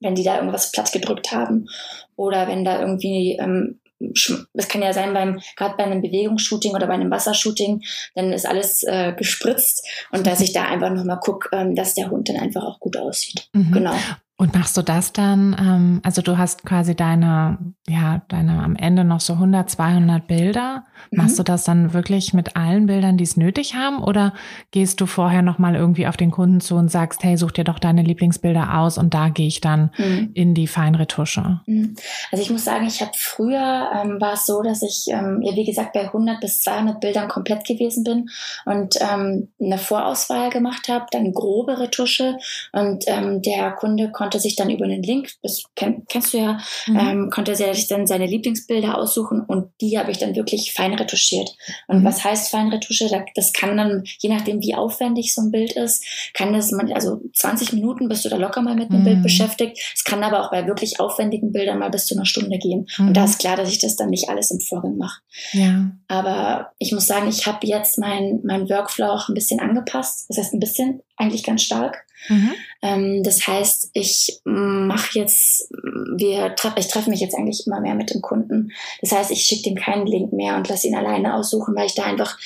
wenn die da irgendwas platt gedrückt haben oder wenn da irgendwie ähm, es kann ja sein beim gerade bei einem Bewegungsshooting oder bei einem Wassershooting, dann ist alles äh, gespritzt und dass ich da einfach nochmal gucke, ähm, dass der Hund dann einfach auch gut aussieht. Mhm. Genau. Und machst du das dann, ähm, also du hast quasi deine, ja, deine am Ende noch so 100, 200 Bilder. Mhm. Machst du das dann wirklich mit allen Bildern, die es nötig haben? Oder gehst du vorher nochmal irgendwie auf den Kunden zu und sagst, hey, such dir doch deine Lieblingsbilder aus und da gehe ich dann mhm. in die Feinretusche? Mhm. Also ich muss sagen, ich habe früher, ähm, war es so, dass ich, ähm, ja, wie gesagt, bei 100 bis 200 Bildern komplett gewesen bin und ähm, eine Vorauswahl gemacht habe, dann grobe Retusche und ähm, der Kunde konnte konnte sich dann über einen Link, das kenn, kennst du ja, mhm. ähm, konnte er sich dann seine Lieblingsbilder aussuchen und die habe ich dann wirklich fein retuschiert. Und mhm. was heißt fein retusche? Das kann dann, je nachdem wie aufwendig so ein Bild ist, kann das, man, also 20 Minuten bist du da locker mal mit einem mhm. Bild beschäftigt. Es kann aber auch bei wirklich aufwendigen Bildern mal bis zu einer Stunde gehen. Und da mhm. ist klar, dass ich das dann nicht alles im Vorgang mache. Ja. Aber ich muss sagen, ich habe jetzt mein, mein Workflow auch ein bisschen angepasst. Das heißt ein bisschen, eigentlich ganz stark. Mhm. Ähm, das heißt, ich mache jetzt, wir, ich treffe mich jetzt eigentlich immer mehr mit dem Kunden. Das heißt, ich schicke dem keinen Link mehr und lasse ihn alleine aussuchen, weil ich da einfach,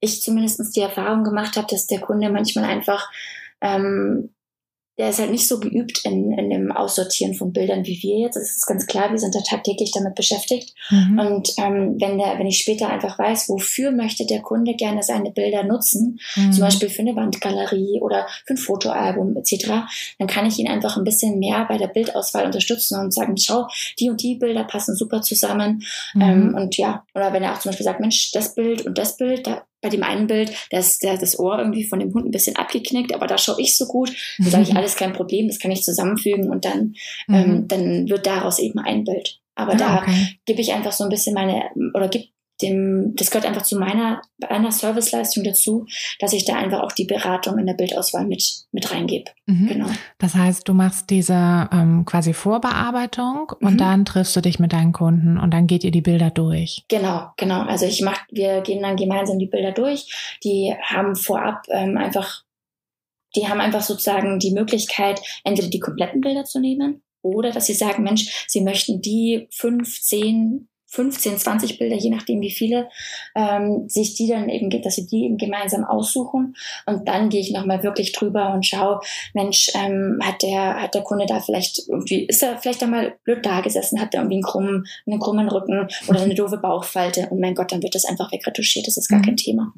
ich zumindest die Erfahrung gemacht habe, dass der Kunde manchmal einfach ähm, der ist halt nicht so geübt in, in dem Aussortieren von Bildern wie wir jetzt. Das ist ganz klar, wir sind da tagtäglich damit beschäftigt. Mhm. Und ähm, wenn, der, wenn ich später einfach weiß, wofür möchte der Kunde gerne seine Bilder nutzen, mhm. zum Beispiel für eine Wandgalerie oder für ein Fotoalbum etc., dann kann ich ihn einfach ein bisschen mehr bei der Bildauswahl unterstützen und sagen, schau, die und die Bilder passen super zusammen. Mhm. Ähm, und ja, oder wenn er auch zum Beispiel sagt, Mensch, das Bild und das Bild, da bei dem einen Bild, da ist der, das Ohr irgendwie von dem Hund ein bisschen abgeknickt, aber da schaue ich so gut. Dann sage ich, alles kein Problem, das kann ich zusammenfügen und dann, mhm. ähm, dann wird daraus eben ein Bild. Aber ah, da okay. gebe ich einfach so ein bisschen meine, oder gebe dem, das gehört einfach zu meiner, einer Serviceleistung dazu, dass ich da einfach auch die Beratung in der Bildauswahl mit, mit reingebe. Mhm. Genau. Das heißt, du machst diese ähm, quasi Vorbearbeitung und mhm. dann triffst du dich mit deinen Kunden und dann geht ihr die Bilder durch. Genau, genau. Also ich mach, wir gehen dann gemeinsam die Bilder durch. Die haben vorab ähm, einfach, die haben einfach sozusagen die Möglichkeit, entweder die kompletten Bilder zu nehmen oder dass sie sagen, Mensch, sie möchten die fünf, zehn 15, 20 Bilder, je nachdem wie viele, ähm, sich die dann eben, dass sie die eben gemeinsam aussuchen. Und dann gehe ich nochmal wirklich drüber und schaue, Mensch, ähm, hat der, hat der Kunde da vielleicht irgendwie, ist er vielleicht einmal blöd da gesessen, hat er irgendwie einen krummen, einen krummen Rücken oder eine doofe Bauchfalte. Und mein Gott, dann wird das einfach wegretuschiert. Das ist gar mhm. kein Thema.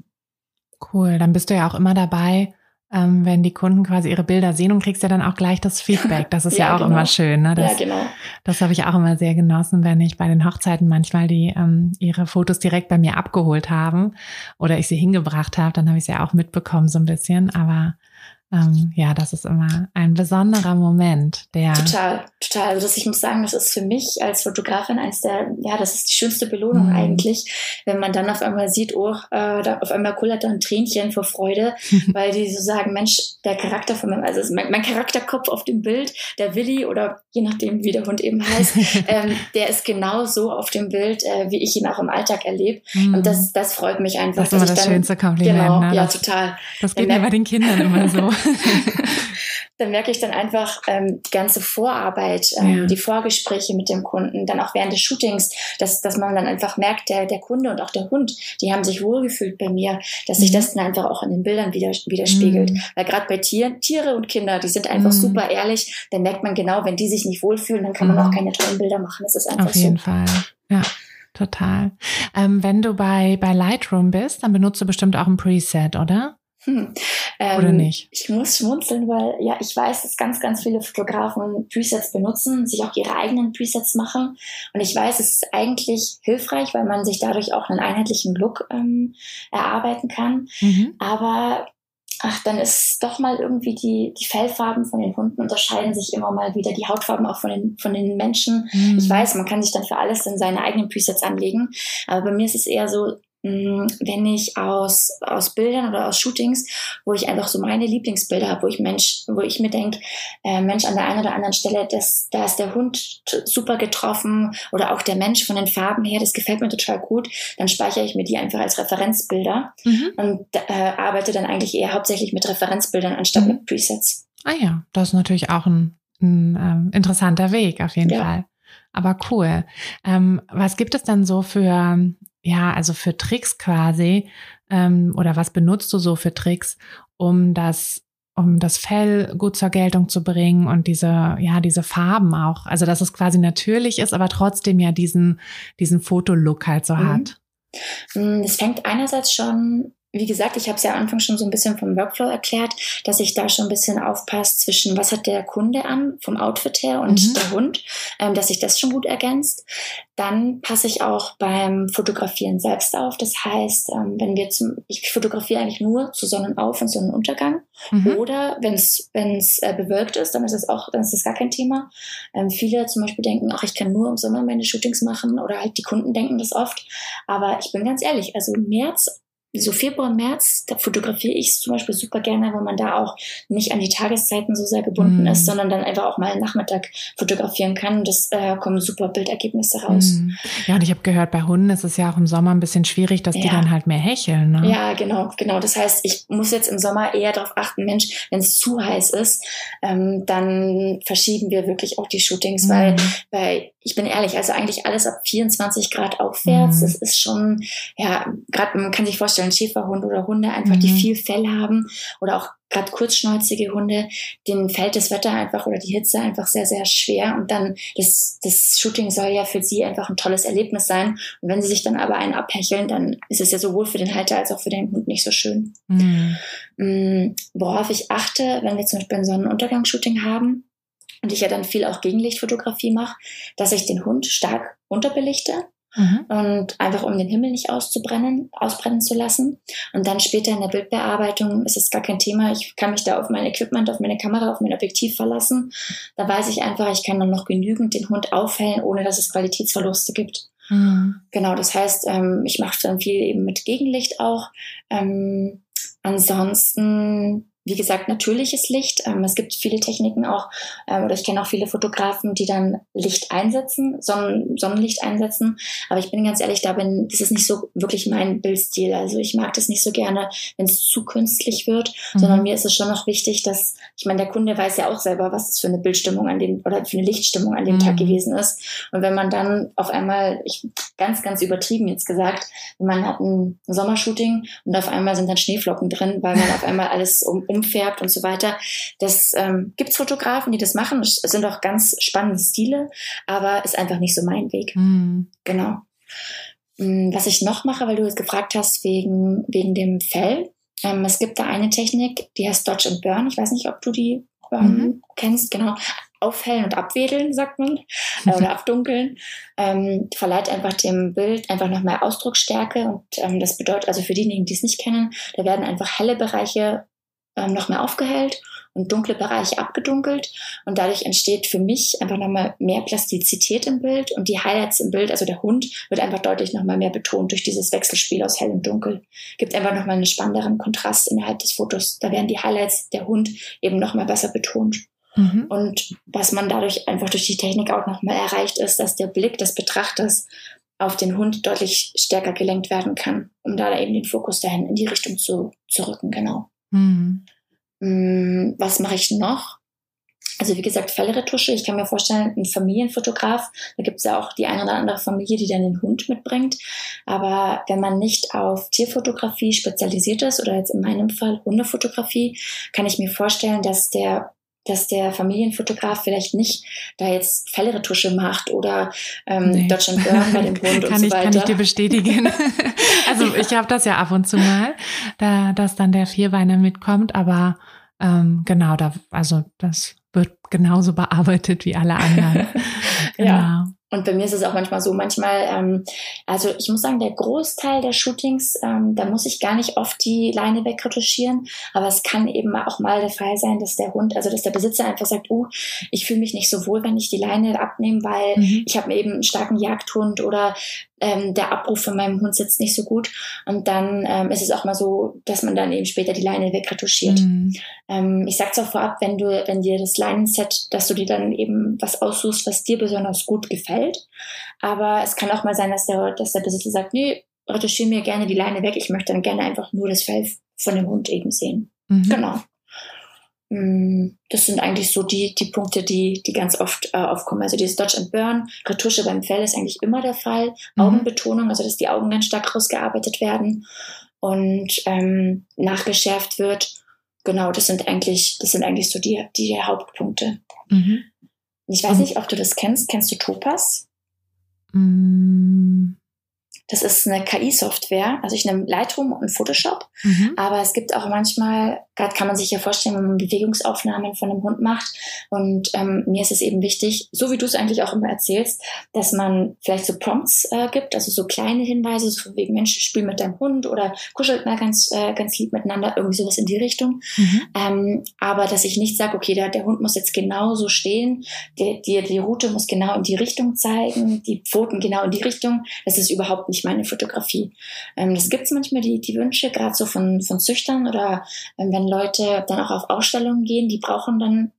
Cool. Dann bist du ja auch immer dabei, ähm, wenn die Kunden quasi ihre Bilder sehen und kriegst ja dann auch gleich das Feedback. Das ist ja, ja auch genau. immer schön. Ne? Das, ja, genau. Das habe ich auch immer sehr genossen, wenn ich bei den Hochzeiten manchmal die ähm, ihre Fotos direkt bei mir abgeholt haben oder ich sie hingebracht habe, dann habe ich sie ja auch mitbekommen so ein bisschen. Aber ähm, ja, das ist immer ein besonderer Moment. Der total, total. Also das, ich muss sagen, das ist für mich als Fotografin eins der, ja, das ist die schönste Belohnung mhm. eigentlich, wenn man dann auf einmal sieht, oh, äh, da auf einmal kullert da ein Tränchen vor Freude, weil die so sagen, Mensch, der Charakter von meinem, also mein, mein, Charakterkopf auf dem Bild, der Willi oder je nachdem, wie der Hund eben heißt, ähm, der ist genau so auf dem Bild, äh, wie ich ihn auch im Alltag erlebe. Mhm. Und das, das freut mich einfach. Das ist immer das dann, schönste Kompliment. Genau, ne? ja, total. Das geht mir bei den Kindern immer so. dann merke ich dann einfach ähm, die ganze Vorarbeit, ähm, ja. die Vorgespräche mit dem Kunden, dann auch während des Shootings, dass, dass man dann einfach merkt, der, der Kunde und auch der Hund, die haben sich wohlgefühlt bei mir, dass sich mhm. das dann einfach auch in den Bildern wieder, widerspiegelt. Mhm. Weil gerade bei Tieren, Tiere und Kinder, die sind einfach mhm. super ehrlich, dann merkt man genau, wenn die sich nicht wohlfühlen, dann kann man auch mhm. keine tollen Bilder machen. Das ist einfach Auf jeden so. Fall, ja. Total. Ähm, wenn du bei, bei Lightroom bist, dann benutzt du bestimmt auch ein Preset, oder? Hm. Ähm, Oder nicht? Ich muss schmunzeln, weil ja, ich weiß, dass ganz, ganz viele Fotografen Presets benutzen, sich auch ihre eigenen Presets machen. Und ich weiß, es ist eigentlich hilfreich, weil man sich dadurch auch einen einheitlichen Look ähm, erarbeiten kann. Mhm. Aber ach, dann ist doch mal irgendwie die, die Fellfarben von den Hunden unterscheiden sich immer mal wieder, die Hautfarben auch von den, von den Menschen. Mhm. Ich weiß, man kann sich dann für alles dann seine eigenen Presets anlegen, aber bei mir ist es eher so, wenn ich aus, aus Bildern oder aus Shootings, wo ich einfach so meine Lieblingsbilder habe, wo ich Mensch, wo ich mir denke, äh, Mensch, an der einen oder anderen Stelle, das, da ist der Hund super getroffen oder auch der Mensch von den Farben her, das gefällt mir total gut, dann speichere ich mir die einfach als Referenzbilder mhm. und äh, arbeite dann eigentlich eher hauptsächlich mit Referenzbildern anstatt mhm. mit Presets. Ah ja, das ist natürlich auch ein, ein äh, interessanter Weg auf jeden ja. Fall. Aber cool. Ähm, was gibt es dann so für ja, also für Tricks quasi, ähm, oder was benutzt du so für Tricks, um das, um das Fell gut zur Geltung zu bringen und diese, ja, diese Farben auch. Also, dass es quasi natürlich ist, aber trotzdem ja diesen, diesen Fotolook halt so mhm. hat. Mm, es fängt einerseits schon wie gesagt, ich habe es ja am Anfang schon so ein bisschen vom Workflow erklärt, dass ich da schon ein bisschen aufpasse zwischen, was hat der Kunde an, vom Outfit her und mhm. der Hund, ähm, dass sich das schon gut ergänzt. Dann passe ich auch beim Fotografieren selbst auf. Das heißt, ähm, wenn wir zum, ich fotografiere eigentlich nur zu Sonnenauf und Sonnenuntergang. Mhm. Oder wenn es äh, bewölkt ist, dann ist es auch, dann ist das gar kein Thema. Ähm, viele zum Beispiel denken, ach, ich kann nur im Sommer meine Shootings machen oder halt die Kunden denken das oft. Aber ich bin ganz ehrlich, also März so Februar, März, da fotografiere ich es zum Beispiel super gerne, weil man da auch nicht an die Tageszeiten so sehr gebunden mm. ist, sondern dann einfach auch mal Nachmittag fotografieren kann. Und das äh, kommen super Bildergebnisse raus. Mm. Ja, und ich habe gehört, bei Hunden ist es ja auch im Sommer ein bisschen schwierig, dass ja. die dann halt mehr hecheln. Ne? Ja, genau, genau. Das heißt, ich muss jetzt im Sommer eher darauf achten, Mensch, wenn es zu heiß ist, ähm, dann verschieben wir wirklich auch die Shootings, mm. weil bei ich bin ehrlich, also eigentlich alles ab 24 Grad aufwärts, mhm. das ist schon, ja, gerade man kann sich vorstellen, Schäferhunde oder Hunde einfach, mhm. die viel Fell haben oder auch gerade kurzschnäuzige Hunde, denen fällt das Wetter einfach oder die Hitze einfach sehr, sehr schwer und dann das, das Shooting soll ja für sie einfach ein tolles Erlebnis sein und wenn sie sich dann aber einen abhecheln, dann ist es ja sowohl für den Halter als auch für den Hund nicht so schön. Mhm. Mm, worauf ich achte, wenn wir zum Beispiel ein Sonnenuntergangsshooting haben, und ich ja dann viel auch Gegenlichtfotografie mache, dass ich den Hund stark unterbelichte mhm. und einfach um den Himmel nicht auszubrennen, ausbrennen zu lassen. Und dann später in der Bildbearbeitung ist es gar kein Thema. Ich kann mich da auf mein Equipment, auf meine Kamera, auf mein Objektiv verlassen. Da weiß ich einfach, ich kann dann noch genügend den Hund aufhellen, ohne dass es Qualitätsverluste gibt. Mhm. Genau, das heißt, ähm, ich mache dann viel eben mit Gegenlicht auch. Ähm, ansonsten wie gesagt, natürliches Licht. Ähm, es gibt viele Techniken auch, ähm, oder ich kenne auch viele Fotografen, die dann Licht einsetzen, Sonnen Sonnenlicht einsetzen. Aber ich bin ganz ehrlich, da bin, das ist nicht so wirklich mein Bildstil. Also ich mag das nicht so gerne, wenn es zu künstlich wird, mhm. sondern mir ist es schon noch wichtig, dass, ich meine, der Kunde weiß ja auch selber, was es für eine Bildstimmung an dem, oder für eine Lichtstimmung an dem mhm. Tag gewesen ist. Und wenn man dann auf einmal, ich, ganz, ganz übertrieben jetzt gesagt, wenn man hat ein Sommershooting und auf einmal sind dann Schneeflocken drin, weil man auf einmal alles um, umfärbt und so weiter. Das ähm, gibt Fotografen, die das machen. Das sind auch ganz spannende Stile, aber ist einfach nicht so mein Weg. Mhm. Genau. Mm, was ich noch mache, weil du jetzt gefragt hast wegen, wegen dem Fell. Ähm, es gibt da eine Technik, die heißt Dodge and Burn. Ich weiß nicht, ob du die ähm, mhm. kennst. Genau aufhellen und abwedeln, sagt man, äh, oder abdunkeln, ähm, verleiht einfach dem Bild einfach noch mehr Ausdrucksstärke. Und ähm, das bedeutet also für diejenigen, die es nicht kennen, da werden einfach helle Bereiche ähm, noch mehr aufgehellt und dunkle Bereiche abgedunkelt. Und dadurch entsteht für mich einfach nochmal mehr Plastizität im Bild und die Highlights im Bild, also der Hund, wird einfach deutlich nochmal mehr betont durch dieses Wechselspiel aus hell und dunkel. Gibt einfach nochmal einen spannenderen Kontrast innerhalb des Fotos. Da werden die Highlights der Hund eben nochmal besser betont. Mhm. Und was man dadurch einfach durch die Technik auch nochmal erreicht, ist, dass der Blick des Betrachters auf den Hund deutlich stärker gelenkt werden kann, um da eben den Fokus dahin in die Richtung zu, zu rücken, genau. Mhm. Was mache ich noch? Also wie gesagt, Fellretusche. Ich kann mir vorstellen, ein Familienfotograf, da gibt es ja auch die eine oder andere Familie, die dann den Hund mitbringt. Aber wenn man nicht auf Tierfotografie spezialisiert ist oder jetzt in meinem Fall Hundefotografie, kann ich mir vorstellen, dass der dass der Familienfotograf vielleicht nicht da jetzt Fellretusche macht oder ähm, nee. Deutschland Burn bei dem Hund und so ich, weiter. Kann ich dir bestätigen. also ich habe das ja ab und zu mal, da, dass dann der Vierbeiner mitkommt, aber ähm, genau, da, also das wird genauso bearbeitet wie alle anderen. genau. Ja. Und bei mir ist es auch manchmal so, manchmal, ähm, also ich muss sagen, der Großteil der Shootings, ähm, da muss ich gar nicht oft die Leine wegretuschieren, aber es kann eben auch mal der Fall sein, dass der Hund, also dass der Besitzer einfach sagt, oh, ich fühle mich nicht so wohl, wenn ich die Leine abnehme, weil mhm. ich habe eben einen starken Jagdhund oder ähm, der Abruf von meinem Hund sitzt nicht so gut. Und dann ähm, ist es auch mal so, dass man dann eben später die Leine wegretuschiert. Mhm. Ähm, ich sag's auch vorab, wenn du, wenn dir das Leinenset, dass du dir dann eben was aussuchst, was dir besonders gut gefällt. Aber es kann auch mal sein, dass der, dass der Besitzer sagt, nee, retuschiere mir gerne die Leine weg. Ich möchte dann gerne einfach nur das Fell von dem Hund eben sehen. Mhm. Genau. Mm, das sind eigentlich so die, die Punkte, die, die ganz oft äh, aufkommen. Also dieses Dodge and Burn, Retusche beim Fell ist eigentlich immer der Fall. Mhm. Augenbetonung, also dass die Augen ganz stark rausgearbeitet werden und ähm, nachgeschärft wird. Genau, das sind eigentlich, das sind eigentlich so die, die Hauptpunkte. Mhm. Ich weiß nicht, ob du das kennst. Kennst du Topaz? Mhm. Das ist eine KI-Software. Also ich nehme Lightroom und Photoshop. Mhm. Aber es gibt auch manchmal, gerade kann man sich ja vorstellen, wenn man Bewegungsaufnahmen von einem Hund macht. Und ähm, mir ist es eben wichtig, so wie du es eigentlich auch immer erzählst, dass man vielleicht so Prompts äh, gibt, also so kleine Hinweise, so wegen Mensch, spiel mit deinem Hund oder kuschelt mal ganz, äh, ganz lieb miteinander, irgendwie sowas in die Richtung. Mhm. Ähm, aber dass ich nicht sage, okay, der, der Hund muss jetzt genau so stehen, die, die, die Route muss genau in die Richtung zeigen, die Pfoten genau in die Richtung. Das ist überhaupt nicht meine Fotografie. Ähm, das gibt es manchmal, die, die Wünsche, gerade so von, von Züchtern oder ähm, wenn Leute dann auch auf Ausstellungen gehen, die brauchen dann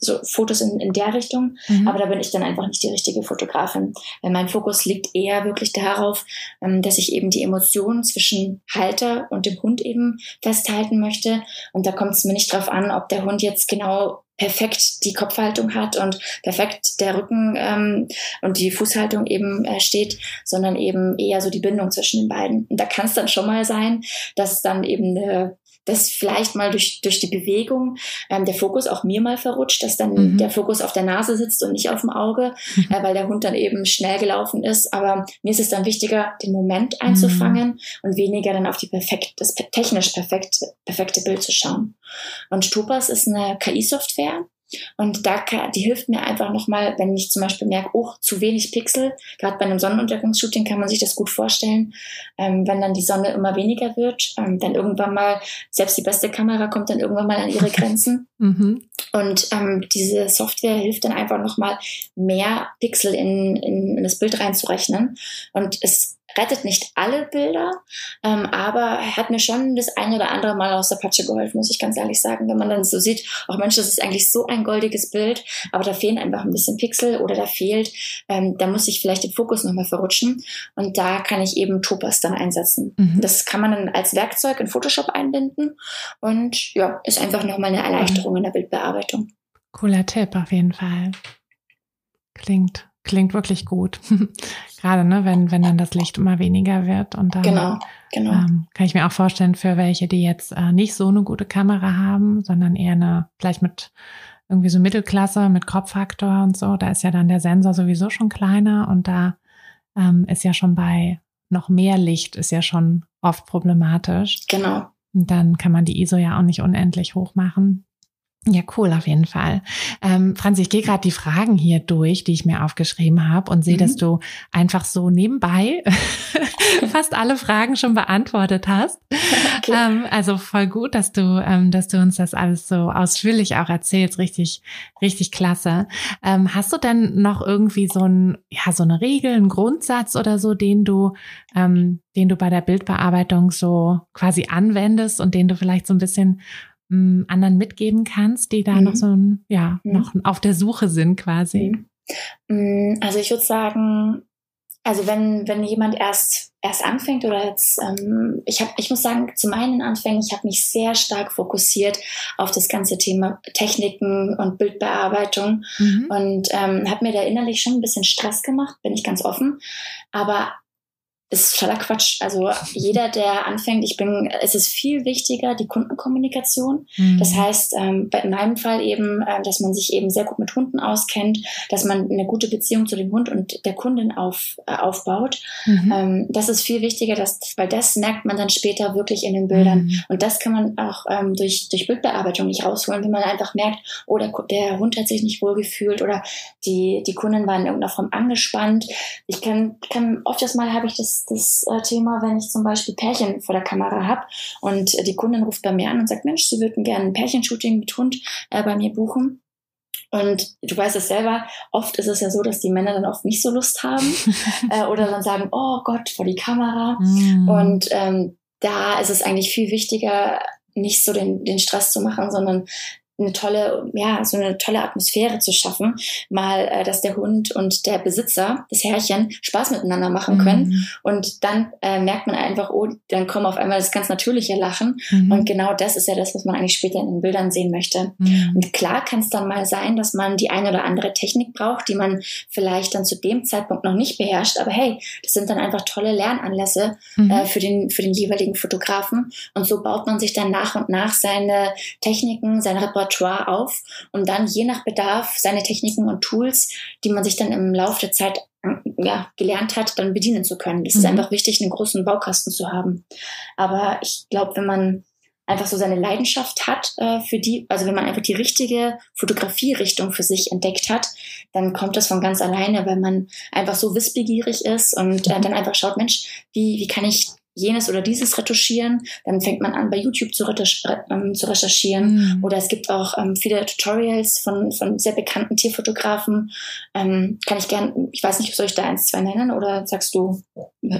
so Fotos in, in der Richtung. Mhm. Aber da bin ich dann einfach nicht die richtige Fotografin. Weil mein Fokus liegt eher wirklich darauf, ähm, dass ich eben die Emotionen zwischen Halter und dem Hund eben festhalten möchte. Und da kommt es mir nicht drauf an, ob der Hund jetzt genau perfekt die Kopfhaltung hat und perfekt der Rücken ähm, und die Fußhaltung eben äh, steht, sondern eben eher so die Bindung zwischen den beiden. Und da kann es dann schon mal sein, dass dann eben eine dass vielleicht mal durch, durch die Bewegung ähm, der Fokus auch mir mal verrutscht, dass dann mhm. der Fokus auf der Nase sitzt und nicht auf dem Auge, mhm. äh, weil der Hund dann eben schnell gelaufen ist. Aber mir ist es dann wichtiger, den Moment einzufangen mhm. und weniger dann auf die perfekt, das technisch perfekte, perfekte Bild zu schauen. Und Topaz ist eine KI-Software, und da die hilft mir einfach nochmal, wenn ich zum Beispiel merke, oh, zu wenig Pixel. Gerade bei einem Sonnenuntergangsshooting kann man sich das gut vorstellen. Ähm, wenn dann die Sonne immer weniger wird, ähm, dann irgendwann mal, selbst die beste Kamera kommt dann irgendwann mal an ihre Grenzen. mhm. Und ähm, diese Software hilft dann einfach nochmal mehr Pixel in, in, in das Bild reinzurechnen. Und es rettet nicht alle Bilder, ähm, aber hat mir schon das ein oder andere Mal aus der Patsche geholfen, muss ich ganz ehrlich sagen. Wenn man dann so sieht, auch Mensch, das ist eigentlich so ein goldiges Bild, aber da fehlen einfach ein bisschen Pixel oder da fehlt, ähm, da muss ich vielleicht den Fokus nochmal verrutschen und da kann ich eben Topaz dann einsetzen. Mhm. Das kann man dann als Werkzeug in Photoshop einbinden und ja, ist einfach nochmal eine Erleichterung mhm. in der Bildbearbeitung. Cooler Tipp auf jeden Fall. Klingt klingt wirklich gut. Gerade, ne, wenn, wenn dann das Licht immer weniger wird und dann genau, genau. Ähm, kann ich mir auch vorstellen, für welche, die jetzt äh, nicht so eine gute Kamera haben, sondern eher eine, vielleicht mit irgendwie so Mittelklasse, mit Kropffaktor und so, da ist ja dann der Sensor sowieso schon kleiner und da ähm, ist ja schon bei noch mehr Licht ist ja schon oft problematisch. Genau. Und dann kann man die ISO ja auch nicht unendlich hoch machen. Ja, cool, auf jeden Fall. Ähm, Franzi, ich gehe gerade die Fragen hier durch, die ich mir aufgeschrieben habe und sehe, mhm. dass du einfach so nebenbei fast alle Fragen schon beantwortet hast. Okay. Ähm, also voll gut, dass du, ähm, dass du uns das alles so ausführlich auch erzählst. Richtig, richtig klasse. Ähm, hast du denn noch irgendwie so ein, ja, so eine Regel, einen Grundsatz oder so, den du, ähm, den du bei der Bildbearbeitung so quasi anwendest und den du vielleicht so ein bisschen ähm, anderen mitgeben kannst, die da mhm. noch so ein, ja, mhm. noch auf der Suche sind quasi? Mhm. Mm, also ich würde sagen, also wenn, wenn jemand erst erst anfängt oder jetzt, ähm, ich habe, ich muss sagen, zu meinen Anfängen, ich habe mich sehr stark fokussiert auf das ganze Thema Techniken und Bildbearbeitung mhm. und ähm, habe mir da innerlich schon ein bisschen Stress gemacht, bin ich ganz offen. Aber ist totaler Quatsch. Also jeder, der anfängt, ich bin, es ist viel wichtiger, die Kundenkommunikation. Mhm. Das heißt, ähm, in meinem Fall eben, äh, dass man sich eben sehr gut mit Hunden auskennt, dass man eine gute Beziehung zu dem Hund und der Kundin auf, äh, aufbaut. Mhm. Ähm, das ist viel wichtiger, dass, weil das merkt man dann später wirklich in den Bildern. Mhm. Und das kann man auch ähm, durch, durch Bildbearbeitung nicht rausholen, wenn man einfach merkt, oh, der, der Hund hat sich nicht wohl gefühlt oder die, die Kundin war in irgendeiner Form angespannt. Ich kann, kann oft das Mal habe ich das das, äh, Thema, wenn ich zum Beispiel Pärchen vor der Kamera habe und die Kundin ruft bei mir an und sagt, Mensch, sie würden gerne ein Pärchenshooting mit Hund äh, bei mir buchen. Und du weißt es selber, oft ist es ja so, dass die Männer dann oft nicht so Lust haben äh, oder dann sagen, oh Gott, vor die Kamera. Mm. Und ähm, da ist es eigentlich viel wichtiger, nicht so den, den Stress zu machen, sondern eine tolle, ja, so eine tolle Atmosphäre zu schaffen, mal, äh, dass der Hund und der Besitzer, das Herrchen, Spaß miteinander machen können. Mhm. Und dann äh, merkt man einfach, oh, dann kommen auf einmal das ganz natürliche Lachen. Mhm. Und genau das ist ja das, was man eigentlich später in den Bildern sehen möchte. Mhm. Und klar kann es dann mal sein, dass man die eine oder andere Technik braucht, die man vielleicht dann zu dem Zeitpunkt noch nicht beherrscht. Aber hey, das sind dann einfach tolle Lernanlässe mhm. äh, für den, für den jeweiligen Fotografen. Und so baut man sich dann nach und nach seine Techniken, seine Repertoire Repertoire auf und dann je nach Bedarf seine Techniken und Tools, die man sich dann im Laufe der Zeit ja, gelernt hat, dann bedienen zu können. Das mhm. ist einfach wichtig, einen großen Baukasten zu haben. Aber ich glaube, wenn man einfach so seine Leidenschaft hat äh, für die, also wenn man einfach die richtige Fotografierichtung für sich entdeckt hat, dann kommt das von ganz alleine, weil man einfach so wissbegierig ist und äh, dann einfach schaut, Mensch, wie, wie kann ich jenes oder dieses retuschieren. Dann fängt man an, bei YouTube zu, ähm, zu recherchieren. Mhm. Oder es gibt auch ähm, viele Tutorials von, von sehr bekannten Tierfotografen. Ähm, kann ich gern, ich weiß nicht, soll ich da eins, zwei nennen oder sagst du?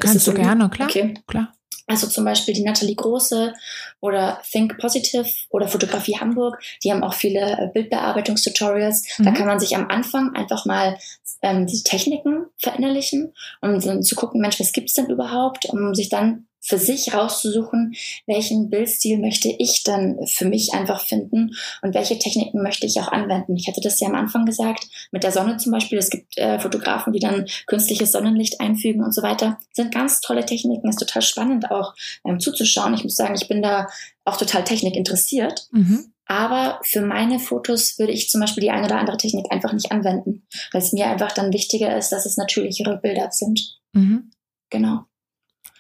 Kannst du gerne, klar. Okay. klar. Also zum Beispiel die Nathalie Große oder Think Positive oder Fotografie Hamburg, die haben auch viele äh, Bildbearbeitungstutorials. Mhm. Da kann man sich am Anfang einfach mal ähm, die Techniken verinnerlichen um zu gucken, Mensch, was gibt's denn überhaupt, um sich dann für sich rauszusuchen, welchen Bildstil möchte ich dann für mich einfach finden und welche Techniken möchte ich auch anwenden. Ich hatte das ja am Anfang gesagt, mit der Sonne zum Beispiel. Es gibt äh, Fotografen, die dann künstliches Sonnenlicht einfügen und so weiter. Das sind ganz tolle Techniken, ist total spannend auch ähm, zuzuschauen. Ich muss sagen, ich bin da auch total Technik interessiert. Mhm. Aber für meine Fotos würde ich zum Beispiel die eine oder andere Technik einfach nicht anwenden, weil es mir einfach dann wichtiger ist, dass es natürlichere Bilder sind. Mhm. Genau.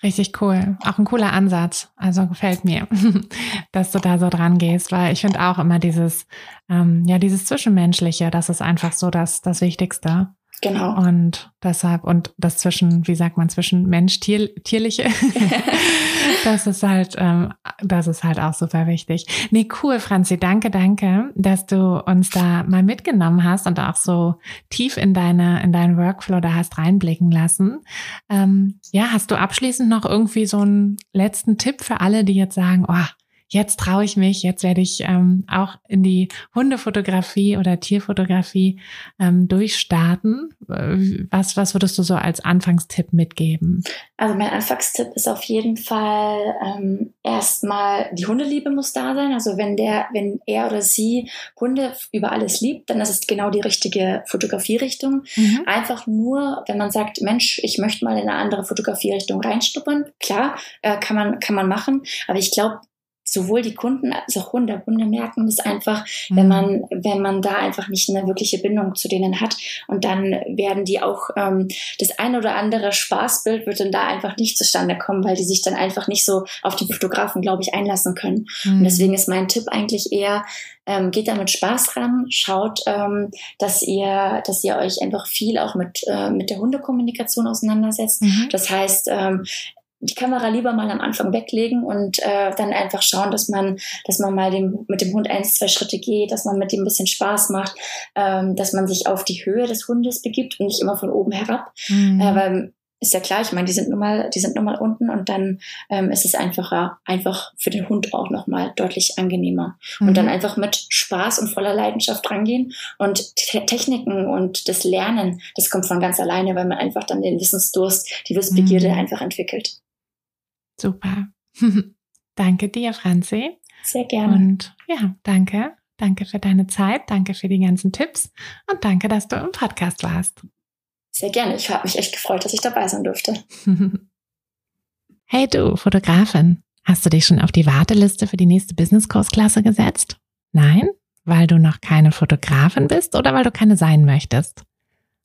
Richtig cool. Auch ein cooler Ansatz. Also gefällt mir, dass du da so dran gehst, weil ich finde auch immer dieses, ähm, ja, dieses Zwischenmenschliche, das ist einfach so das, das Wichtigste. Genau. Und deshalb, und das zwischen, wie sagt man, zwischen Mensch, Tier, Tierliche, das ist halt, ähm, das ist halt auch super wichtig. Nee, cool, Franzi, danke, danke, dass du uns da mal mitgenommen hast und auch so tief in deine, in deinen Workflow da hast reinblicken lassen. Ähm, ja, hast du abschließend noch irgendwie so einen letzten Tipp für alle, die jetzt sagen, oh, jetzt traue ich mich, jetzt werde ich ähm, auch in die Hundefotografie oder Tierfotografie ähm, durchstarten. Was, was würdest du so als Anfangstipp mitgeben? Also mein Anfangstipp ist auf jeden Fall ähm, erstmal die Hundeliebe muss da sein. Also wenn der, wenn er oder sie Hunde über alles liebt, dann ist es genau die richtige Fotografierichtung. Mhm. Einfach nur, wenn man sagt, Mensch, ich möchte mal in eine andere Fotografierichtung reinstuppern, klar, äh, kann man kann man machen. Aber ich glaube, sowohl die Kunden als auch Hunde. Hunde merken das einfach, mhm. wenn man, wenn man da einfach nicht eine wirkliche Bindung zu denen hat. Und dann werden die auch, ähm, das ein oder andere Spaßbild wird dann da einfach nicht zustande kommen, weil die sich dann einfach nicht so auf die Fotografen, glaube ich, einlassen können. Mhm. Und deswegen ist mein Tipp eigentlich eher, ähm, geht da mit Spaß ran, schaut, ähm, dass ihr, dass ihr euch einfach viel auch mit, äh, mit der Hundekommunikation auseinandersetzt. Mhm. Das heißt, ähm, die Kamera lieber mal am Anfang weglegen und äh, dann einfach schauen, dass man, dass man mal dem, mit dem Hund ein, zwei Schritte geht, dass man mit dem ein bisschen Spaß macht, ähm, dass man sich auf die Höhe des Hundes begibt und nicht immer von oben herab. Mhm. Äh, weil ist ja klar, ich meine, die sind nun mal, die sind nun mal unten und dann ähm, ist es einfacher, einfach für den Hund auch nochmal deutlich angenehmer. Mhm. Und dann einfach mit Spaß und voller Leidenschaft rangehen und Techniken und das Lernen, das kommt von ganz alleine, weil man einfach dann den Wissensdurst, die Wissbegierde mhm. einfach entwickelt. Super. danke dir, Franzi. Sehr gerne. Und ja, danke. Danke für deine Zeit, danke für die ganzen Tipps und danke, dass du im Podcast warst. Sehr gerne. Ich habe mich echt gefreut, dass ich dabei sein durfte. Hey du, Fotografin, hast du dich schon auf die Warteliste für die nächste Business-Kursklasse gesetzt? Nein? Weil du noch keine Fotografin bist oder weil du keine sein möchtest?